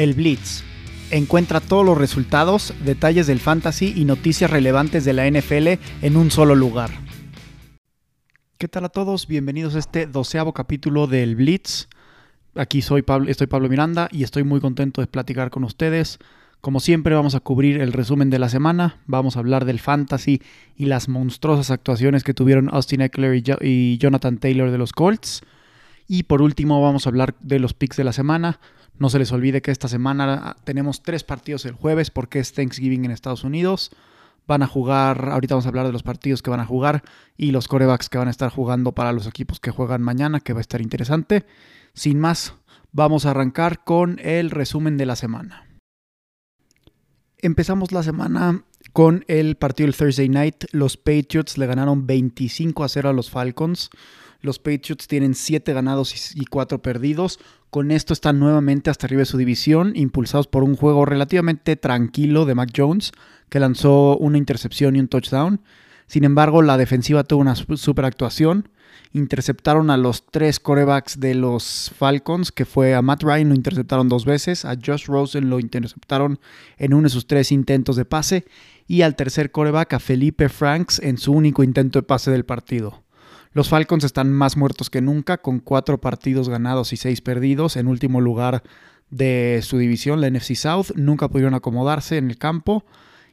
El Blitz. Encuentra todos los resultados, detalles del fantasy y noticias relevantes de la NFL en un solo lugar. ¿Qué tal a todos? Bienvenidos a este doceavo capítulo del Blitz. Aquí soy Pablo, estoy Pablo Miranda y estoy muy contento de platicar con ustedes. Como siempre vamos a cubrir el resumen de la semana, vamos a hablar del fantasy y las monstruosas actuaciones que tuvieron Austin Eckler y Jonathan Taylor de los Colts. Y por último vamos a hablar de los picks de la semana. No se les olvide que esta semana tenemos tres partidos el jueves porque es Thanksgiving en Estados Unidos. Van a jugar, ahorita vamos a hablar de los partidos que van a jugar y los corebacks que van a estar jugando para los equipos que juegan mañana, que va a estar interesante. Sin más, vamos a arrancar con el resumen de la semana. Empezamos la semana con el partido del Thursday Night. Los Patriots le ganaron 25 a 0 a los Falcons. Los Patriots tienen 7 ganados y 4 perdidos. Con esto están nuevamente hasta arriba de su división, impulsados por un juego relativamente tranquilo de Mac Jones, que lanzó una intercepción y un touchdown. Sin embargo, la defensiva tuvo una super actuación. Interceptaron a los tres corebacks de los Falcons, que fue a Matt Ryan, lo interceptaron dos veces, a Josh Rosen lo interceptaron en uno de sus tres intentos de pase, y al tercer coreback, a Felipe Franks, en su único intento de pase del partido. Los Falcons están más muertos que nunca, con cuatro partidos ganados y seis perdidos, en último lugar de su división, la NFC South. Nunca pudieron acomodarse en el campo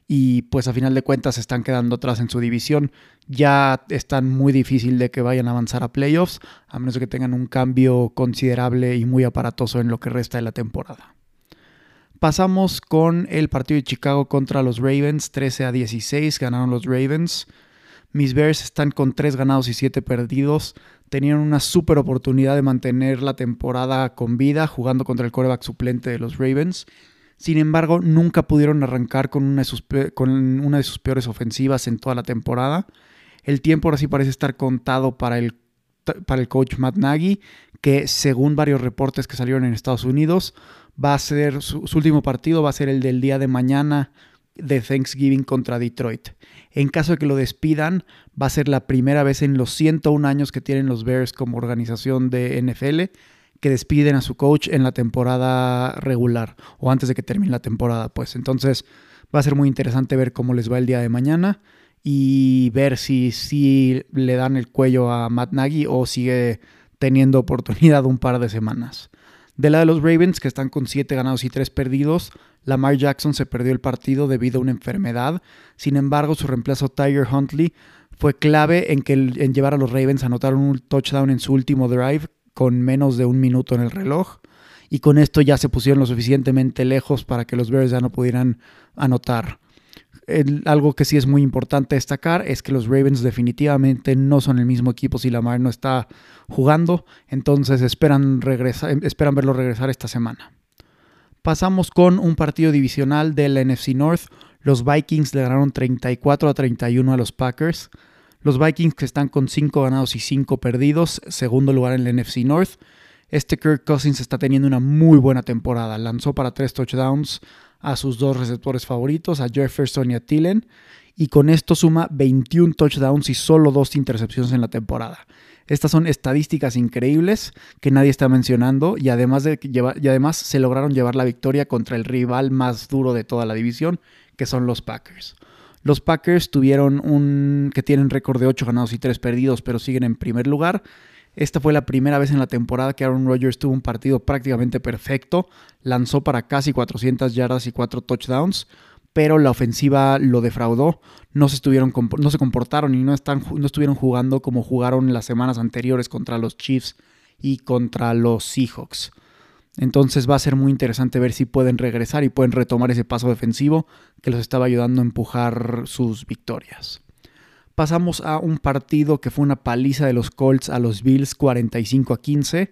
y pues a final de cuentas están quedando atrás en su división. Ya están muy difícil de que vayan a avanzar a playoffs, a menos que tengan un cambio considerable y muy aparatoso en lo que resta de la temporada. Pasamos con el partido de Chicago contra los Ravens, 13 a 16, ganaron los Ravens. Mis Bears están con 3 ganados y 7 perdidos. Tenían una super oportunidad de mantener la temporada con vida jugando contra el coreback suplente de los Ravens. Sin embargo, nunca pudieron arrancar con una, de sus, peores ofensivas en toda la temporada. El tiempo ahora sí parece estar contado para el, para el coach Matt Nagy, que según varios reportes que salieron en Estados Unidos, va a ser su último partido, va a ser el del día de mañana de Thanksgiving contra Detroit. En caso de que lo despidan, va a ser la primera vez en los 101 años que tienen los Bears como organización de NFL que despiden a su coach en la temporada regular o antes de que termine la temporada, pues. Entonces va a ser muy interesante ver cómo les va el día de mañana y ver si, si le dan el cuello a Matt Nagy o sigue teniendo oportunidad un par de semanas. De la de los Ravens, que están con 7 ganados y 3 perdidos, Lamar Jackson se perdió el partido debido a una enfermedad. Sin embargo, su reemplazo Tiger Huntley fue clave en, que en llevar a los Ravens a anotar un touchdown en su último drive con menos de un minuto en el reloj. Y con esto ya se pusieron lo suficientemente lejos para que los Bears ya no pudieran anotar algo que sí es muy importante destacar es que los Ravens definitivamente no son el mismo equipo si Lamar no está jugando, entonces esperan, regresar, esperan verlo regresar esta semana. Pasamos con un partido divisional del NFC North. Los Vikings le ganaron 34 a 31 a los Packers. Los Vikings que están con 5 ganados y 5 perdidos, segundo lugar en el NFC North. Este Kirk Cousins está teniendo una muy buena temporada. Lanzó para 3 touchdowns, a sus dos receptores favoritos, a Jefferson y a Tillen, y con esto suma 21 touchdowns y solo dos intercepciones en la temporada. Estas son estadísticas increíbles que nadie está mencionando y además, de y además se lograron llevar la victoria contra el rival más duro de toda la división, que son los Packers. Los Packers tuvieron un que tienen récord de 8 ganados y 3 perdidos, pero siguen en primer lugar esta fue la primera vez en la temporada que Aaron Rodgers tuvo un partido prácticamente perfecto. Lanzó para casi 400 yardas y 4 touchdowns, pero la ofensiva lo defraudó. No se, comportaron y no estuvieron jugando como jugaron las semanas anteriores contra los Chiefs y contra los Seahawks. Entonces va a ser muy interesante ver si pueden regresar y pueden retomar ese paso defensivo que los estaba ayudando a empujar sus victorias pasamos a un partido que fue una paliza de los Colts a los Bills 45 a 15.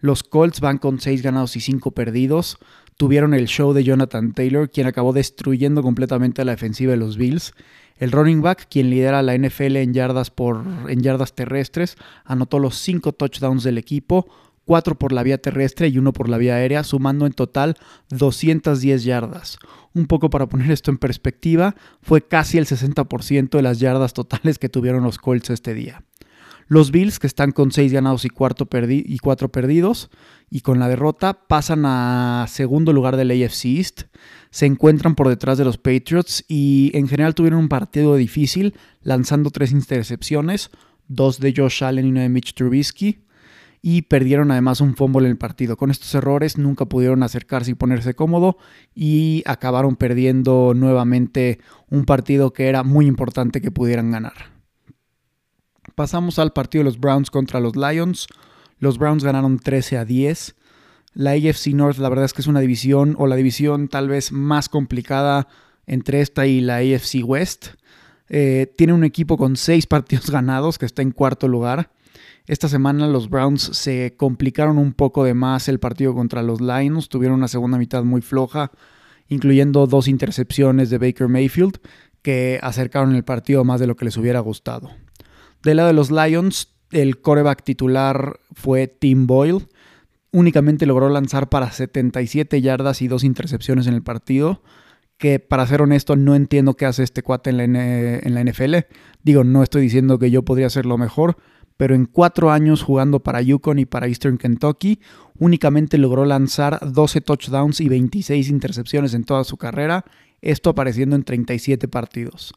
Los Colts van con 6 ganados y 5 perdidos. Tuvieron el show de Jonathan Taylor, quien acabó destruyendo completamente la defensiva de los Bills. El running back, quien lidera la NFL en yardas, por, en yardas terrestres, anotó los 5 touchdowns del equipo, 4 por la vía terrestre y 1 por la vía aérea, sumando en total 210 yardas. Un poco para poner esto en perspectiva, fue casi el 60% de las yardas totales que tuvieron los Colts este día. Los Bills, que están con 6 ganados y, cuatro perdidos, y con la derrota, pasan a segundo lugar del AFC East. Se encuentran por detrás de los Patriots y en general tuvieron un partido difícil, lanzando tres intercepciones, dos de Josh Allen y una de Mitch Trubisky y perdieron además un fumble en el partido. Con estos errores nunca pudieron acercarse y ponerse cómodo y acabaron perdiendo nuevamente un partido que era muy importante que pudieran ganar. Pasamos al partido de los Browns contra los Lions. Los Browns ganaron 13 a 10. La AFC North la verdad es que es una división o la división tal vez más complicada entre esta y la AFC West. Eh, tiene un equipo con 6 partidos ganados que está en cuarto lugar esta semana los Browns se complicaron un poco de más el partido contra los Lions, tuvieron una segunda mitad muy floja, incluyendo dos intercepciones de Baker Mayfield que acercaron el partido más de lo que les hubiera gustado. Del lado de los Lions, el coreback titular fue Tim Boyle. Únicamente logró lanzar para 77 yardas y dos intercepciones en el partido. Que para ser honesto, no entiendo qué hace este cuate en la, en la NFL. Digo, no estoy diciendo que yo podría hacerlo mejor, pero en cuatro años jugando para Yukon y para Eastern Kentucky, únicamente logró lanzar 12 touchdowns y 26 intercepciones en toda su carrera, esto apareciendo en 37 partidos.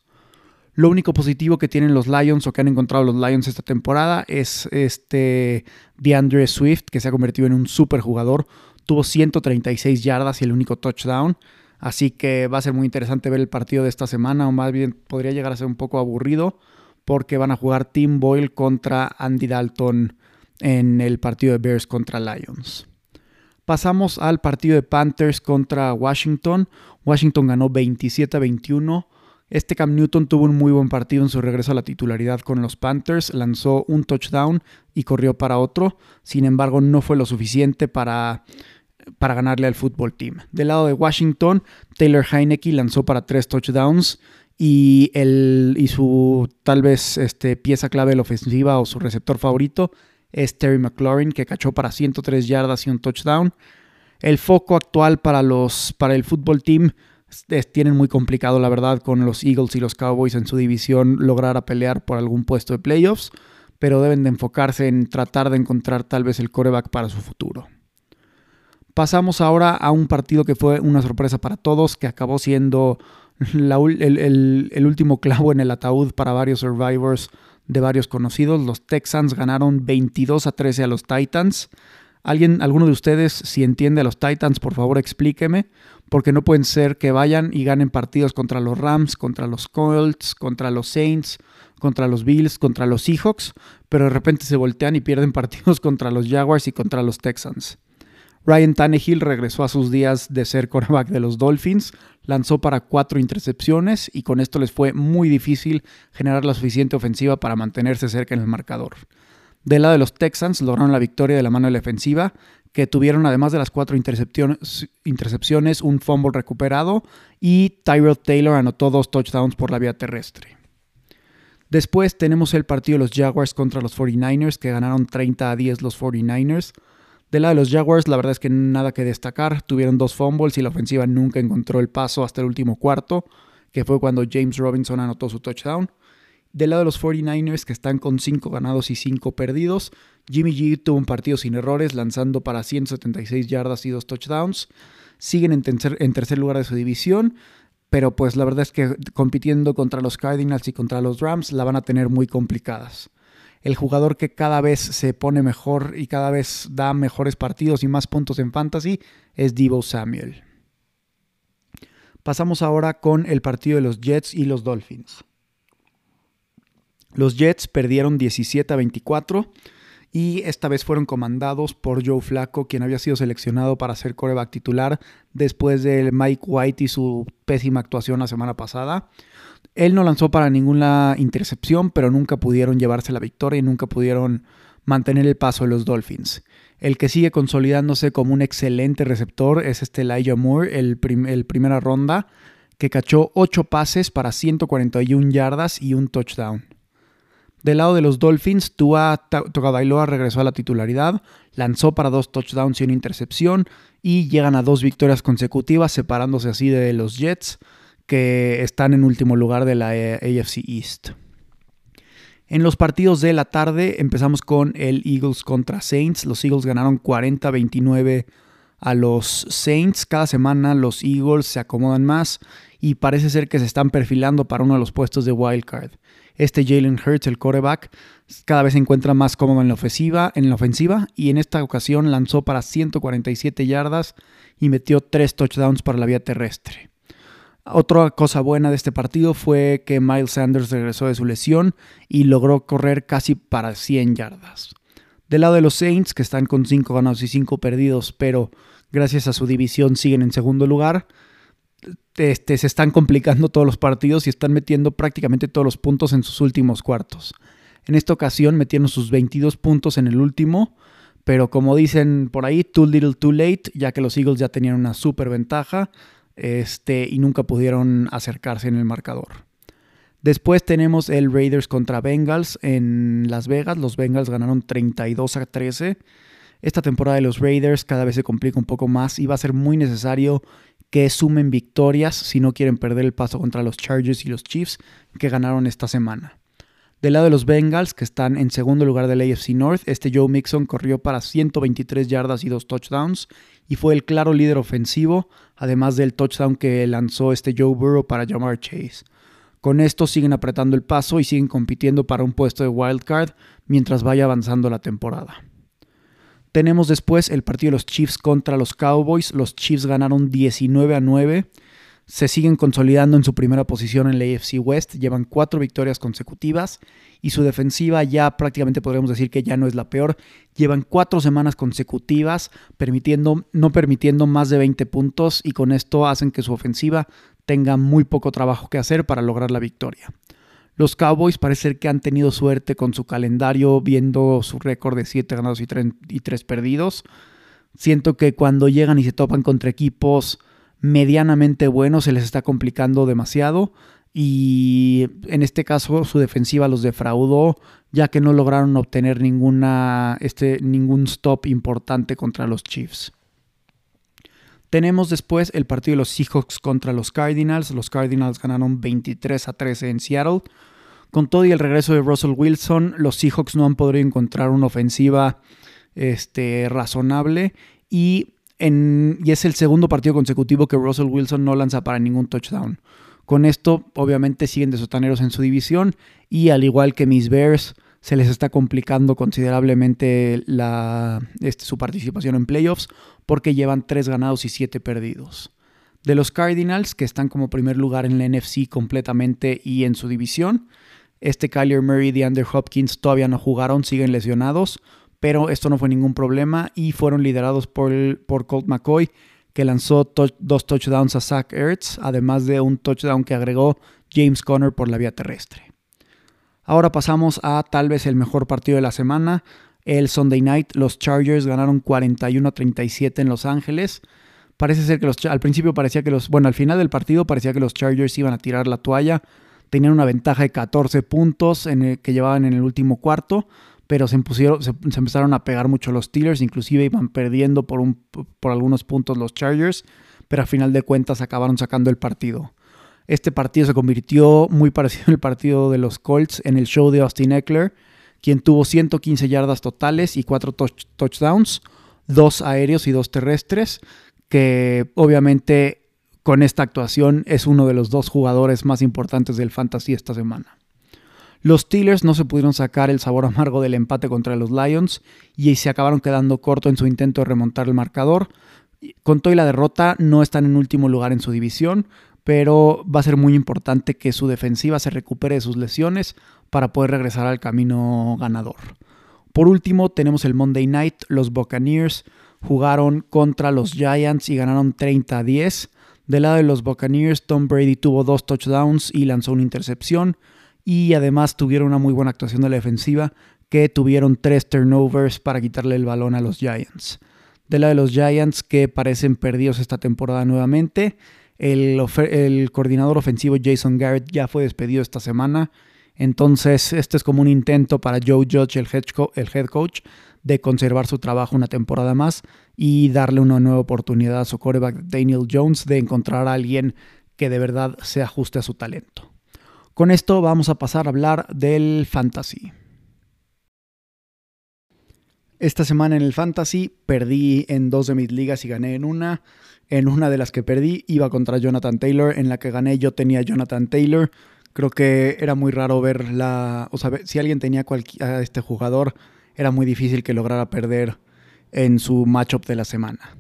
Lo único positivo que tienen los Lions o que han encontrado los Lions esta temporada es este DeAndre Swift, que se ha convertido en un super jugador. Tuvo 136 yardas y el único touchdown. Así que va a ser muy interesante ver el partido de esta semana, o más bien podría llegar a ser un poco aburrido porque van a jugar Tim Boyle contra Andy Dalton en el partido de Bears contra Lions. Pasamos al partido de Panthers contra Washington. Washington ganó 27 a 21. Este Cam Newton tuvo un muy buen partido en su regreso a la titularidad con los Panthers, lanzó un touchdown y corrió para otro, sin embargo no fue lo suficiente para, para ganarle al fútbol team. Del lado de Washington, Taylor Heineke lanzó para tres touchdowns y, el, y su tal vez este, pieza clave de la ofensiva o su receptor favorito es Terry McLaurin, que cachó para 103 yardas y un touchdown. El foco actual para, los, para el fútbol team tienen muy complicado, la verdad, con los Eagles y los Cowboys en su división lograr a pelear por algún puesto de playoffs, pero deben de enfocarse en tratar de encontrar tal vez el coreback para su futuro. Pasamos ahora a un partido que fue una sorpresa para todos, que acabó siendo el, último clavo en el ataúd para varios survivors de varios conocidos. Los Texans ganaron 22 a 13 a los Titans. ¿Alguien, alguno de ustedes, si entiende a los Titans, por favor explíqueme, porque no pueden ser que vayan y ganen partidos contra los Rams, contra los Colts, contra los Saints, contra los Bills, contra los Seahawks, pero de repente se voltean y pierden partidos contra los Jaguars y contra los Texans. Ryan Tannehill regresó a sus días de ser quarterback de los Dolphins, lanzó para cuatro intercepciones y con esto les fue muy difícil generar la suficiente ofensiva para mantenerse cerca en el marcador. Del lado de los Texans lograron la victoria de la mano de la ofensiva, que tuvieron además de las cuatro intercepciones, un fumble recuperado y Tyrell Taylor anotó dos touchdowns por la vía terrestre. Después tenemos el partido de los Jaguars contra los 49ers, que ganaron 30 a 10 los 49ers. Del lado de los Jaguars, la verdad es que nada que destacar. Tuvieron dos fumbles y la ofensiva nunca encontró el paso hasta el último cuarto, que fue cuando James Robinson anotó su touchdown. Del lado de los 49ers, que están con 5 ganados y 5 perdidos, Jimmy G tuvo un partido sin errores, lanzando para 176 yardas y 2 touchdowns. Siguen en tercer, en tercer lugar de su división, pero pues la verdad es que compitiendo contra los Cardinals y contra los Rams la van a tener muy complicadas el jugador que cada vez se pone mejor y cada vez da mejores partidos y más puntos en fantasy es Debo Samuel. Pasamos ahora con el partido de los Jets y los Dolphins. Los Jets perdieron 17 a 24 y esta vez fueron comandados por Joe Flacco, quien había sido seleccionado para ser coreback titular después de Mike White y su pésima actuación la semana pasada. Él no lanzó para ninguna intercepción, pero nunca pudieron llevarse la victoria y nunca pudieron mantener el paso de los Dolphins. El que sigue consolidándose como un excelente receptor es este Elijah Moore, el, primera ronda, que cachó 8 pases para 141 yardas y un touchdown. Del lado de los Dolphins, Tua Togabailoa regresó a la titularidad, lanzó para dos touchdowns y una intercepción y llegan a dos victorias consecutivas, separándose así de los Jets que están en último lugar de la AFC East. En los partidos de la tarde empezamos con el Eagles contra Saints. Los Eagles ganaron 40-29 a los Saints. Cada semana los Eagles se acomodan más y parece ser que se están perfilando para uno de los puestos de wild card. Este Jalen Hurts, el quarterback, cada vez se encuentra más cómodo en la ofensiva, en la ofensiva y en esta ocasión lanzó para 147 yardas y metió 3 touchdowns para la vía terrestre. Otra cosa buena de este partido fue que Miles Sanders regresó de su lesión y logró correr casi para 100 yardas. Del lado de los Saints, que están con 5 ganados y 5 perdidos, pero gracias a su división siguen en segundo lugar, este, se están complicando todos los partidos y están metiendo prácticamente todos los puntos en sus últimos cuartos. En esta ocasión metieron sus 22 puntos en el último, pero como dicen por ahí, too little too late, ya que los Eagles ya tenían una super ventaja este, y nunca pudieron acercarse en el marcador. Después tenemos el Raiders contra Bengals en Las Vegas. Los Bengals ganaron 32 a 13. Esta temporada de los Raiders cada vez se complica un poco más y va a ser muy necesario que sumen victorias si no quieren perder el paso contra los Chargers y los Chiefs que ganaron esta semana. Del lado de los Bengals, que están en segundo lugar del AFC North, este Joe Mixon corrió para 123 yardas y dos touchdowns y fue el claro líder ofensivo, además del touchdown que lanzó este Joe Burrow para Jamar Chase. Con esto siguen apretando el paso y siguen compitiendo para un puesto de wild card mientras vaya avanzando la temporada. Tenemos después el partido de los Chiefs contra los Cowboys. Los Chiefs ganaron 19 a 9 se siguen consolidando en su primera posición en la AFC West, llevan cuatro victorias consecutivas y su defensiva ya prácticamente podríamos decir que ya no es la peor. Llevan cuatro semanas consecutivas permitiendo, no permitiendo más de 20 puntos y con esto hacen que su ofensiva tenga muy poco trabajo que hacer para lograr la victoria. Los Cowboys parece que han tenido suerte con su calendario viendo su récord de 7 ganados y 3 perdidos. Siento que cuando llegan y se topan contra equipos medianamente bueno, se les está complicando demasiado y en este caso su defensiva los defraudó ya que no lograron obtener ninguna, este, ningún stop importante contra los Chiefs. Tenemos después el partido de los Seahawks contra los Cardinals. Los Cardinals ganaron 23 a 13 en Seattle. Con todo y el regreso de Russell Wilson, los Seahawks no han podido encontrar una ofensiva este, razonable y y es el segundo partido consecutivo que Russell Wilson no lanza para ningún touchdown. Con esto, obviamente, siguen de sotaneros en su división y al igual que mis Bears, se les está complicando considerablemente la, este, su participación en playoffs porque llevan 3 ganados y 7 perdidos. De los Cardinals, que están como primer lugar en la NFC completamente y en su división, este Kyler Murray y DeAndre Hopkins todavía no jugaron, siguen lesionados pero esto no fue ningún problema y fueron liderados por, por Colt McCoy, que lanzó dos touchdowns a Zach Ertz, además de un touchdown que agregó James Conner por la vía terrestre. Ahora pasamos a tal vez el mejor partido de la semana, el Sunday Night. Los Chargers ganaron 41 a 37 en Los Ángeles. Parece ser que los, al principio parecía que los, bueno, al final del partido parecía que los Chargers iban a tirar la toalla. Tenían una ventaja de 14 puntos en el, que llevaban en el último cuarto pero se, empezaron a pegar mucho los Steelers, inclusive iban perdiendo por, un, por algunos puntos los Chargers, pero a final de cuentas acabaron sacando el partido. Este partido se convirtió muy parecido al partido de los Colts en el show de Austin Eckler, quien tuvo 115 yardas totales y 4 touchdowns, 2 aéreos y 2 terrestres, que obviamente con esta actuación es uno de los dos jugadores más importantes del fantasy esta semana. Los Steelers no se pudieron sacar el sabor amargo del empate contra los Lions y se acabaron quedando corto en su intento de remontar el marcador. Con todo y la derrota no están en último lugar en su división, pero va a ser muy importante que su defensiva se recupere de sus lesiones para poder regresar al camino ganador. Por último, tenemos el Monday Night. Los Buccaneers jugaron contra los Giants y ganaron 30 a 10. Del lado de los Buccaneers, Tom Brady tuvo dos touchdowns y lanzó una intercepción y además tuvieron una muy buena actuación de la defensiva que tuvieron tres turnovers para quitarle el balón a los Giants. De la de los Giants que parecen perdidos esta temporada nuevamente, el, coordinador ofensivo Jason Garrett ya fue despedido esta semana. Entonces, este es como un intento para Joe Judge, el head, el head coach, de conservar su trabajo una temporada más y darle una nueva oportunidad a su quarterback Daniel Jones de encontrar a alguien que de verdad se ajuste a su talento. Con esto vamos a pasar a hablar del fantasy. Esta semana en el fantasy perdí en dos de mis ligas y gané en una. En una de las que perdí iba contra Jonathan Taylor, en la que gané yo tenía Jonathan Taylor. Creo que era muy raro ver la... O sea, si alguien tenía a este jugador, era muy difícil que lograra perder en su matchup de la semana.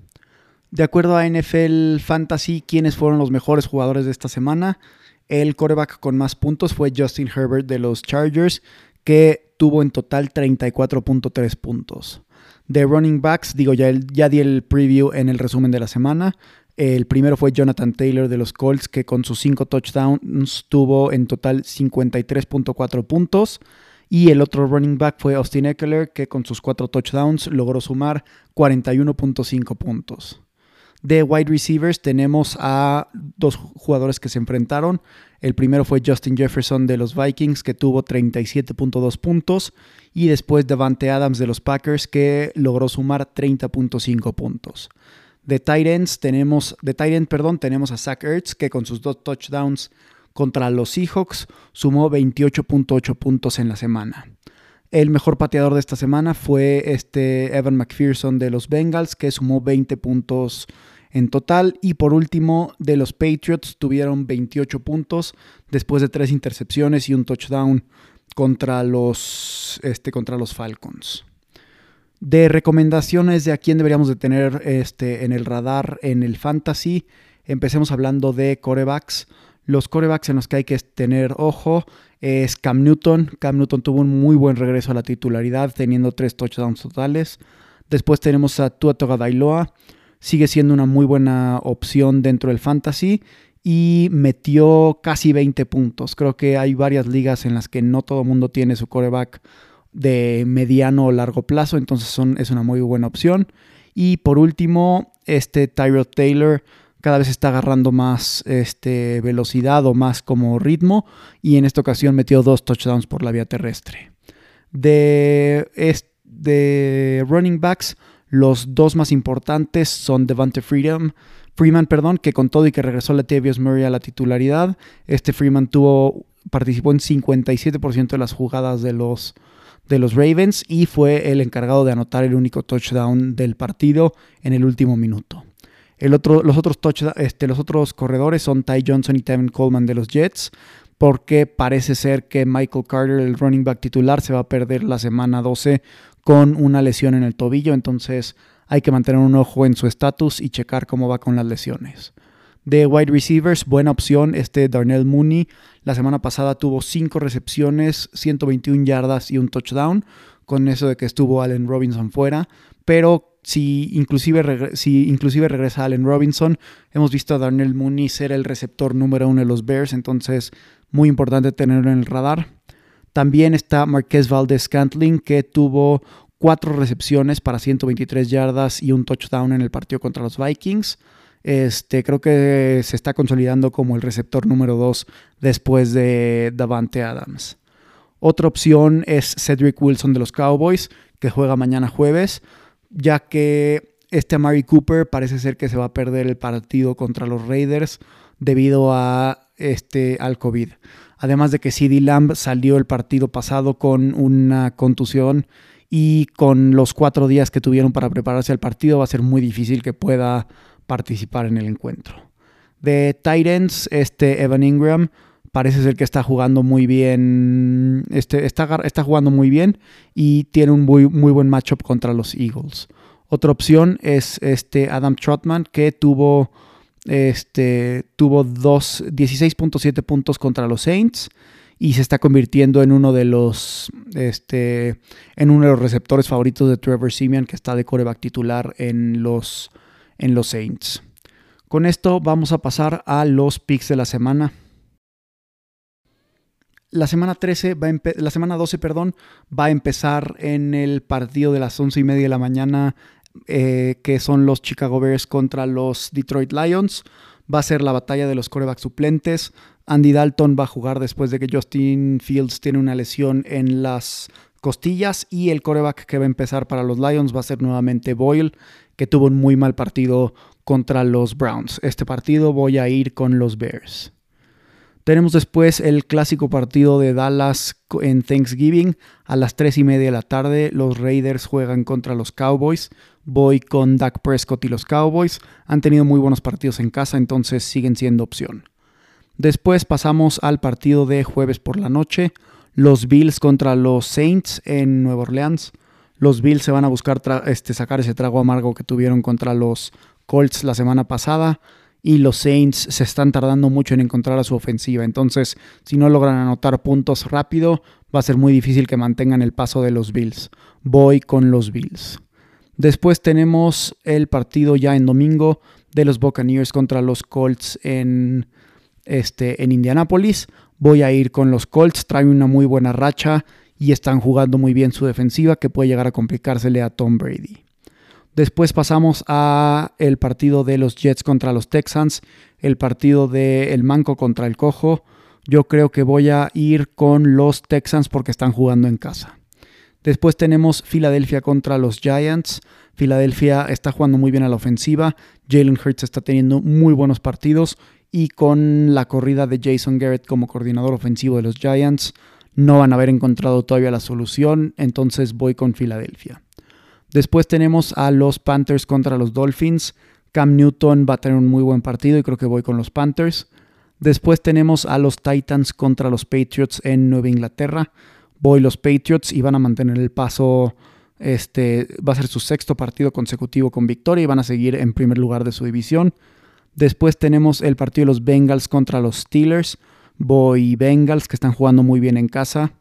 De acuerdo a NFL Fantasy, ¿quiénes fueron los mejores jugadores de esta semana? El coreback con más puntos fue Justin Herbert de los Chargers, que tuvo en total 34.3 puntos. De running backs, digo, ya, ya di el preview en el resumen de la semana. El primero fue Jonathan Taylor de los Colts, que con sus 5 touchdowns tuvo en total 53.4 puntos. Y el otro running back fue Austin Eckler, que con sus 4 touchdowns logró sumar 41.5 puntos. De wide receivers tenemos a dos jugadores que se enfrentaron. El primero fue Justin Jefferson de los Vikings, que tuvo 37.2 puntos. Y después Devante Adams de los Packers, que logró sumar 30.5 puntos. De Titans tenemos, de perdón, tenemos a Zach Ertz, que con sus dos touchdowns contra los Seahawks sumó 28.8 puntos en la semana. El mejor pateador de esta semana fue este Evan McPherson de los Bengals, que sumó 20 puntos en total. Y por último, de los Patriots tuvieron 28 puntos después de tres intercepciones y un touchdown contra los, este, contra los Falcons de recomendaciones de a quién deberíamos de tener este, en el radar en el fantasy. Empecemos hablando de corebacks. Los corebacks en los que hay que tener ojo es Cam Newton. Cam Newton tuvo un muy buen regreso a la titularidad, teniendo tres touchdowns totales. Después tenemos a Tua Tagovailoa. Sigue siendo una muy buena opción dentro del fantasy y metió casi 20 puntos. Creo que hay varias ligas en las que no todo el mundo tiene su coreback de mediano o largo plazo, entonces son, es una muy buena opción. Y por último, este Tyrod Taylor cada vez está agarrando más este, velocidad o más como ritmo y en esta ocasión metió dos touchdowns por la vía terrestre. De, de running backs, los dos más importantes son Devante Freedom, Freeman, perdón, que con todo y que regresó Latavius Murray a la titularidad, este Freeman tuvo, participó en 57% de las jugadas de los de los Ravens y fue el encargado de anotar el único touchdown del partido en el último minuto. El otro, los, otros este, los otros corredores son Ty Johnson y Tevin Coleman de los Jets, porque parece ser que Michael Carter, el running back titular, se va a perder la semana 12 con una lesión en el tobillo, entonces hay que mantener un ojo en su estatus y checar cómo va con las lesiones. De wide receivers, buena opción este Darnell Mooney. La semana pasada tuvo 5 recepciones, 121 yardas y un touchdown, con eso de que estuvo Allen Robinson fuera. Pero si inclusive, si inclusive regresa Allen Robinson, hemos visto a Darnell Mooney ser el receptor número uno de los Bears, entonces muy importante tenerlo en el radar. También está Marquez Valdez Scantling, que tuvo 4 recepciones para 123 yardas y un touchdown en el partido contra los Vikings. Este, creo que se está consolidando como el receptor número 2 después de Davante Adams. Otra opción es Cedric Wilson de los Cowboys, que juega mañana jueves, ya que este Amari Cooper parece ser que se va a perder el partido contra los Raiders debido a este, al COVID. Además de que CD Lamb salió el partido pasado con una contusión y con los cuatro días que tuvieron para prepararse al partido va a ser muy difícil que pueda participar en el encuentro. De Titans, este Evan Ingram parece ser que está jugando muy bien, este, está, está jugando muy bien y tiene un muy, muy buen matchup contra los Eagles. Otra opción es este Adam Trotman que tuvo, este, tuvo 16.7 puntos contra los Saints y se está convirtiendo en uno de los este, en uno de los receptores favoritos de Trevor Simeon que está de coreback titular en los en los Saints. Con esto vamos a pasar a los picks de la semana. La semana 13 va la semana 12, perdón, va a empezar en el partido de las 11 y media de la mañana, eh, que son los Chicago Bears contra los Detroit Lions. Va a ser la batalla de los corebacks suplentes. Andy Dalton va a jugar después de que Justin Fields tiene una lesión en las costillas y el coreback que va a empezar para los Lions va a ser nuevamente Boyle, que tuvo un muy mal partido contra los Browns. Este partido voy a ir con los Bears. Tenemos después el clásico partido de Dallas en Thanksgiving a las 3 y media de la tarde. Los Raiders juegan contra los Cowboys. Voy con Dak Prescott y los Cowboys. Han tenido muy buenos partidos en casa, entonces siguen siendo opción. Después pasamos al partido de jueves por la noche. Los Bills contra los Saints en Nueva Orleans. Los Bills se van a buscar este, sacar ese trago amargo que tuvieron contra los Colts la semana pasada y los Saints se están tardando mucho en encontrar a su ofensiva. Entonces, si no logran anotar puntos rápido, va a ser muy difícil que mantengan el paso de los Bills. Voy con los Bills. Después tenemos el partido ya en domingo de los Buccaneers contra los Colts en, este, en Indianápolis. Voy a ir con los Colts, traen una muy buena racha y están jugando muy bien su defensiva que puede llegar a complicársele a Tom Brady. Después pasamos a el partido de los Jets contra los Texans, el partido de el Manco contra el Cojo. Yo creo que voy a ir con los Texans porque están jugando en casa. Después tenemos Filadelfia contra los Giants. Filadelfia está jugando muy bien a la ofensiva. Jalen Hurts está teniendo muy buenos partidos. Y con la corrida de Jason Garrett como coordinador ofensivo de los Giants, no van a haber encontrado todavía la solución. Entonces voy con Filadelfia. Después tenemos a los Panthers contra los Dolphins. Cam Newton va a tener un muy buen partido y creo que voy con los Panthers. Después tenemos a los Titans contra los Patriots en Nueva Inglaterra. Voy los Patriots y van a mantener el paso. Este va a ser su sexto partido consecutivo con victoria y van a seguir en primer lugar de su división. Después tenemos el partido de los Bengals contra los Steelers. Voy Bengals que están jugando muy bien en casa.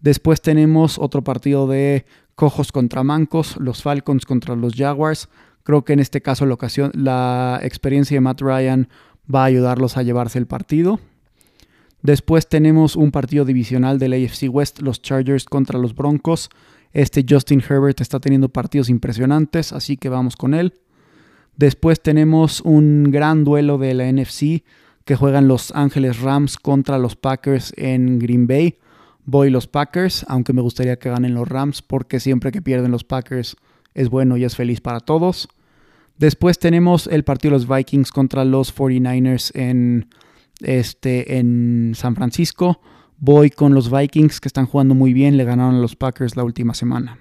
Después tenemos otro partido de cojos contra mancos, los Falcons contra los Jaguars. Creo que en este caso la, experiencia de Matt Ryan va a ayudarlos a llevarse el partido. Después tenemos un partido divisional del AFC West, los Chargers contra los Broncos. Este Justin Herbert está teniendo partidos impresionantes, así que vamos con él. Después tenemos un gran duelo de la NFC que juegan los Ángeles Rams contra los Packers en Green Bay. Voy los Packers, aunque me gustaría que ganen los Rams, porque siempre que pierden los Packers es bueno y es feliz para todos. Después tenemos el partido de los Vikings contra los 49ers en, este, en San Francisco. Voy con los Vikings que están jugando muy bien, le ganaron a los Packers la última semana.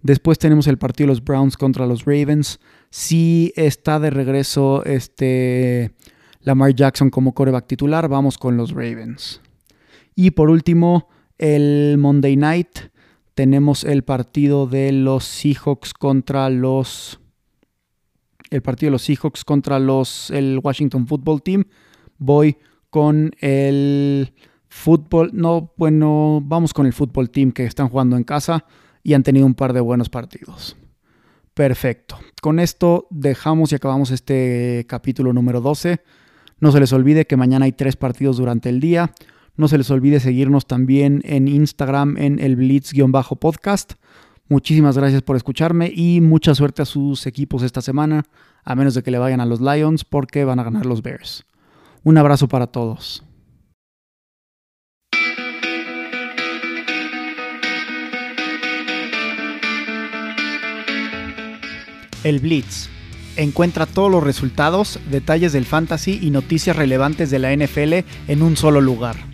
Después tenemos el partido de los Browns contra los Ravens. Si está de regreso este Lamar Jackson como coreback titular, vamos con los Ravens. Y por último, el Monday Night tenemos el partido de los Seahawks contra los. El partido de los Seahawks contra los. El Washington Football Team. Voy con el fútbol. No, bueno, vamos con el fútbol team que están jugando en casa y han tenido un par de buenos partidos. Perfecto. Con esto dejamos y acabamos este capítulo número 12. No se les olvide que mañana hay tres partidos durante el día. No se les olvide seguirnos también en Instagram en el Blitz-podcast. Muchísimas gracias por escucharme y mucha suerte a sus equipos esta semana, a menos de que le vayan a los Lions porque van a ganar los Bears. Un abrazo para todos. El Blitz. Encuentra todos los resultados, detalles del fantasy y noticias relevantes de la NFL en un solo lugar